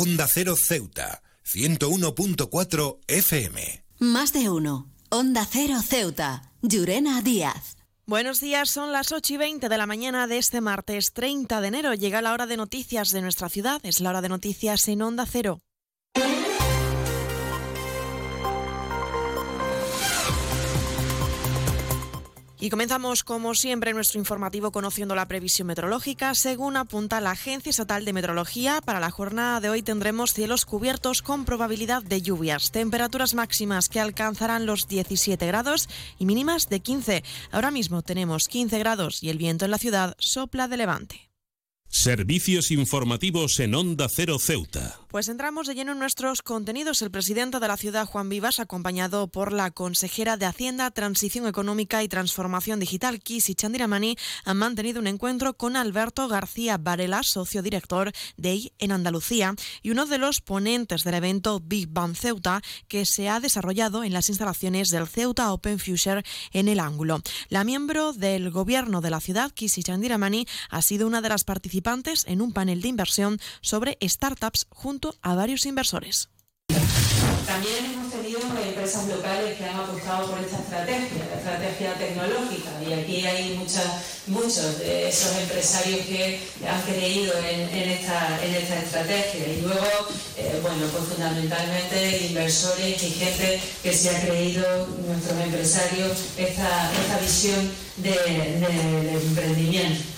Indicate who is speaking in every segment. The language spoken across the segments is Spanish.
Speaker 1: Onda Cero Ceuta, 101.4 FM.
Speaker 2: Más de uno. Onda Cero Ceuta, Llurena Díaz.
Speaker 3: Buenos días, son las 8 y 20 de la mañana de este martes 30 de enero. Llega la hora de noticias de nuestra ciudad, es la hora de noticias en Onda Cero. Y comenzamos, como siempre, nuestro informativo conociendo la previsión meteorológica. Según apunta la Agencia Estatal de Meteorología, para la jornada de hoy tendremos cielos cubiertos con probabilidad de lluvias, temperaturas máximas que alcanzarán los 17 grados y mínimas de 15. Ahora mismo tenemos 15 grados y el viento en la ciudad sopla de levante.
Speaker 4: Servicios informativos en Onda Cero Ceuta.
Speaker 3: Pues entramos de lleno en nuestros contenidos. El presidente de la ciudad, Juan Vivas, acompañado por la consejera de Hacienda, Transición Económica y Transformación Digital, Kisi Chandiramani, han mantenido un encuentro con Alberto García Varela, socio director de I en Andalucía, y uno de los ponentes del evento Big Bang Ceuta, que se ha desarrollado en las instalaciones del Ceuta Open Future en el Ángulo. La miembro del gobierno de la ciudad, Kisi Chandiramani, ha sido una de las participantes en un panel de inversión sobre startups junto a varios inversores.
Speaker 5: También hemos tenido empresas locales que han apostado por esta estrategia, la estrategia tecnológica, y aquí hay muchas, muchos de esos empresarios que han creído en, esta, en esta, estrategia. Y luego, eh, bueno, pues fundamentalmente inversores y gente que se ha creído, nuestros empresarios, esta, visión del de, emprendimiento.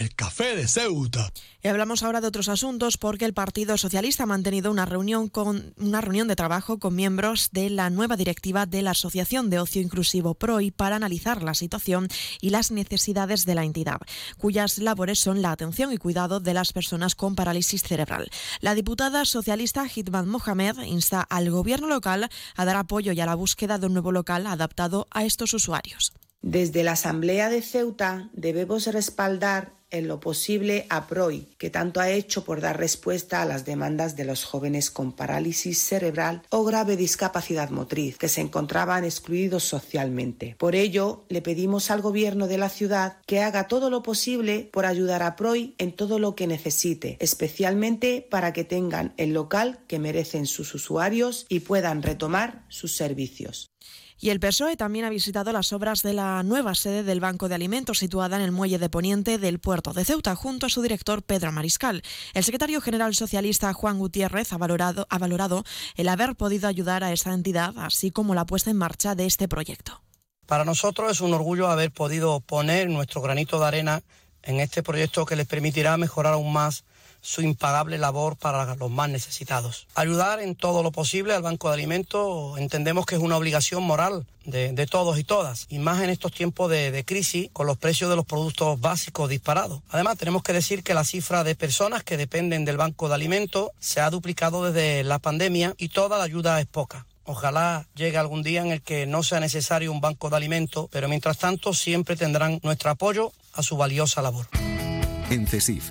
Speaker 6: el café de Ceuta.
Speaker 3: Y hablamos ahora de otros asuntos porque el Partido Socialista ha mantenido una reunión con una reunión de trabajo con miembros de la nueva directiva de la Asociación de Ocio Inclusivo PROI para analizar la situación y las necesidades de la entidad, cuyas labores son la atención y cuidado de las personas con parálisis cerebral. La diputada socialista Hitman Mohamed insta al gobierno local a dar apoyo y a la búsqueda de un nuevo local adaptado a estos usuarios.
Speaker 7: Desde la Asamblea de Ceuta debemos respaldar en lo posible a PROI, que tanto ha hecho por dar respuesta a las demandas de los jóvenes con parálisis cerebral o grave discapacidad motriz, que se encontraban excluidos socialmente. Por ello, le pedimos al Gobierno de la ciudad que haga todo lo posible por ayudar a PROI en todo lo que necesite, especialmente para que tengan el local que merecen sus usuarios y puedan retomar sus servicios.
Speaker 3: Y el PSOE también ha visitado las obras de la nueva sede del Banco de Alimentos situada en el muelle de Poniente del puerto de Ceuta, junto a su director Pedro Mariscal. El secretario general socialista Juan Gutiérrez ha valorado, ha valorado el haber podido ayudar a esta entidad, así como la puesta en marcha de este proyecto.
Speaker 8: Para nosotros es un orgullo haber podido poner nuestro granito de arena en este proyecto que les permitirá mejorar aún más su impagable labor para los más necesitados. Ayudar en todo lo posible al Banco de Alimentos entendemos que es una obligación moral de, todos y todas, y más en estos tiempos de, de, crisis con los precios de los productos básicos disparados. Además, tenemos que decir que la cifra de personas que dependen del Banco de Alimentos se ha duplicado desde la pandemia y toda la ayuda es poca. Ojalá llegue algún día en el que no sea necesario un banco de alimentos, pero mientras tanto siempre tendrán nuestro apoyo a su valiosa labor.
Speaker 9: En CESIF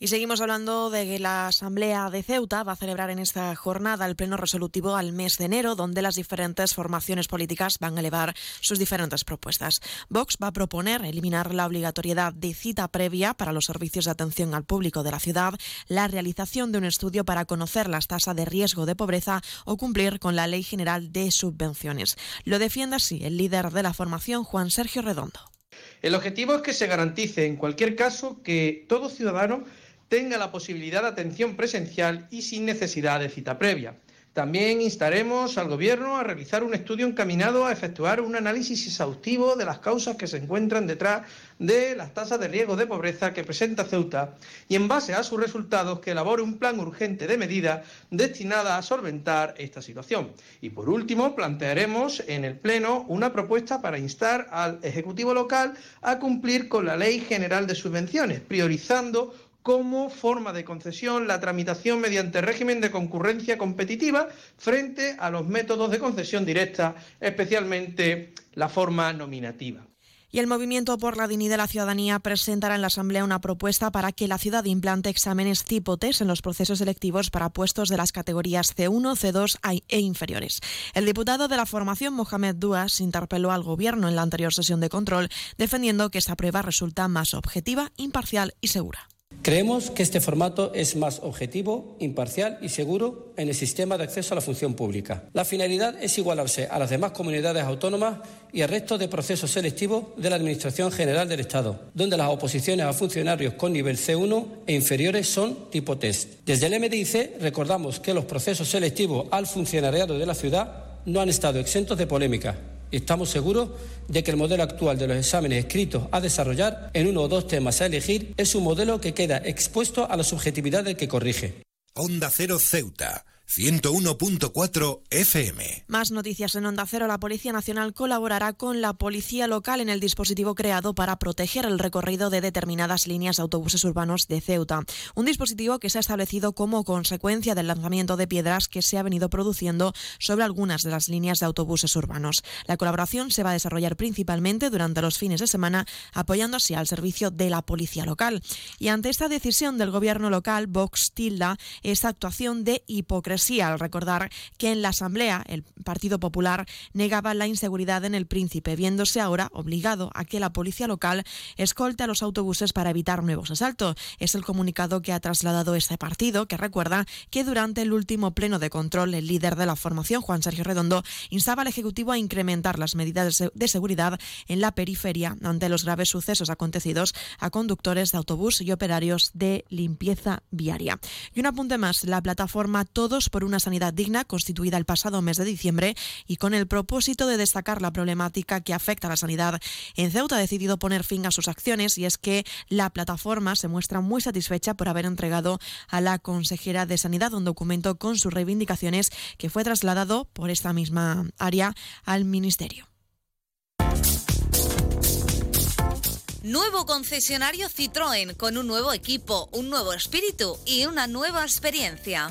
Speaker 3: Y seguimos hablando de que la Asamblea de Ceuta va a celebrar en esta jornada el pleno resolutivo al mes de enero, donde las diferentes formaciones políticas van a elevar sus diferentes propuestas. Vox va a proponer eliminar la obligatoriedad de cita previa para los servicios de atención al público de la ciudad, la realización de un estudio para conocer las tasas de riesgo de pobreza o cumplir con la Ley General de Subvenciones. Lo defiende así el líder de la formación, Juan Sergio Redondo.
Speaker 10: El objetivo es que se garantice, en cualquier caso, que todo ciudadano tenga la posibilidad de atención presencial y sin necesidad de cita previa. También instaremos al Gobierno a realizar un estudio encaminado a efectuar un análisis exhaustivo de las causas que se encuentran detrás de las tasas de riesgo de pobreza que presenta Ceuta y en base a sus resultados que elabore un plan urgente de medidas destinada a solventar esta situación. Y por último, plantearemos en el Pleno una propuesta para instar al Ejecutivo local a cumplir con la Ley General de Subvenciones, priorizando como forma de concesión la tramitación mediante régimen de concurrencia competitiva frente a los métodos de concesión directa, especialmente la forma nominativa.
Speaker 3: Y el Movimiento por la Dignidad de la Ciudadanía presentará en la Asamblea una propuesta para que la ciudad implante exámenes tipo test en los procesos selectivos para puestos de las categorías C1, C2 e inferiores. El diputado de la formación, Mohamed Duas, interpeló al Gobierno en la anterior sesión de control, defendiendo que esta prueba resulta más objetiva, imparcial y segura.
Speaker 11: Creemos que este formato es más objetivo, imparcial y seguro en el sistema de acceso a la función pública. La finalidad es igualarse a las demás comunidades autónomas y al resto de procesos selectivos de la Administración General del Estado, donde las oposiciones a funcionarios con nivel C1 e inferiores son tipo test. Desde el MDIC recordamos que los procesos selectivos al funcionariado de la ciudad no han estado exentos de polémica Estamos seguros de que el modelo actual de los exámenes escritos a desarrollar en uno o dos temas a elegir es un modelo que queda expuesto a la subjetividad del que corrige.
Speaker 1: Onda Cero Ceuta 101.4 FM.
Speaker 3: Más noticias en Onda Cero. La Policía Nacional colaborará con la Policía Local en el dispositivo creado para proteger el recorrido de determinadas líneas de autobuses urbanos de Ceuta. Un dispositivo que se ha establecido como consecuencia del lanzamiento de piedras que se ha venido produciendo sobre algunas de las líneas de autobuses urbanos. La colaboración se va a desarrollar principalmente durante los fines de semana, apoyando así al servicio de la Policía Local. Y ante esta decisión del Gobierno local, Vox tilda esta actuación de hipocresía al recordar que en la Asamblea el Partido Popular negaba la inseguridad en el Príncipe, viéndose ahora obligado a que la policía local escolte a los autobuses para evitar nuevos asaltos. Es el comunicado que ha trasladado este partido, que recuerda que durante el último pleno de control, el líder de la formación, Juan Sergio Redondo, instaba al Ejecutivo a incrementar las medidas de seguridad en la periferia ante los graves sucesos acontecidos a conductores de autobús y operarios de limpieza viaria. Y un apunte más, la plataforma Todos por una sanidad digna, constituida el pasado mes de diciembre y con el propósito de destacar la problemática que afecta a la sanidad. En Ceuta ha decidido poner fin a sus acciones y es que la plataforma se muestra muy satisfecha por haber entregado a la consejera de Sanidad un documento con sus reivindicaciones que fue trasladado por esta misma área al Ministerio.
Speaker 12: Nuevo concesionario Citroën con un nuevo equipo, un nuevo espíritu y una nueva experiencia.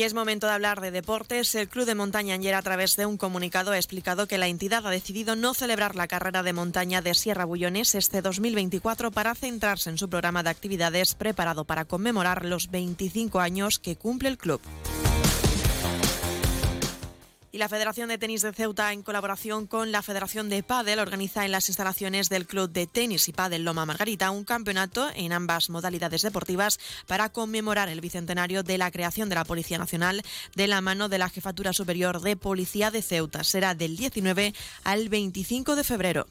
Speaker 3: Y es momento de hablar de deportes. El Club de Montaña ayer a través de un comunicado ha explicado que la entidad ha decidido no celebrar la carrera de montaña de Sierra Bullones este 2024 para centrarse en su programa de actividades preparado para conmemorar los 25 años que cumple el club. Y la Federación de Tenis de Ceuta, en colaboración con la Federación de Pádel, organiza en las instalaciones del Club de Tenis y Pádel Loma Margarita un campeonato en ambas modalidades deportivas para conmemorar el bicentenario de la creación de la Policía Nacional de la mano de la Jefatura Superior de Policía de Ceuta. Será del 19 al 25 de febrero.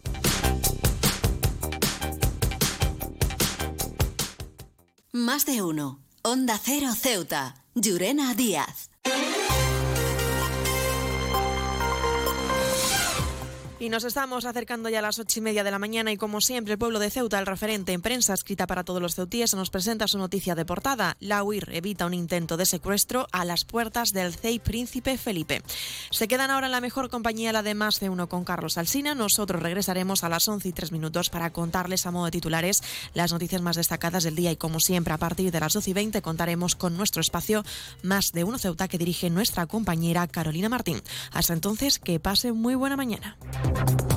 Speaker 2: Más de uno. Onda Cero Ceuta. Llurena Díaz.
Speaker 3: Y nos estamos acercando ya a las ocho y media de la mañana y como siempre el pueblo de Ceuta, el referente en prensa escrita para todos los ceutíes, nos presenta su noticia de portada. La UIR evita un intento de secuestro a las puertas del CEI Príncipe Felipe. Se quedan ahora en la mejor compañía, la de más de uno con Carlos Alsina. Nosotros regresaremos a las once y tres minutos para contarles a modo de titulares las noticias más destacadas del día y como siempre a partir de las doce y veinte contaremos con nuestro espacio más de uno Ceuta que dirige nuestra compañera Carolina Martín. Hasta entonces, que pase muy buena mañana. Thank you.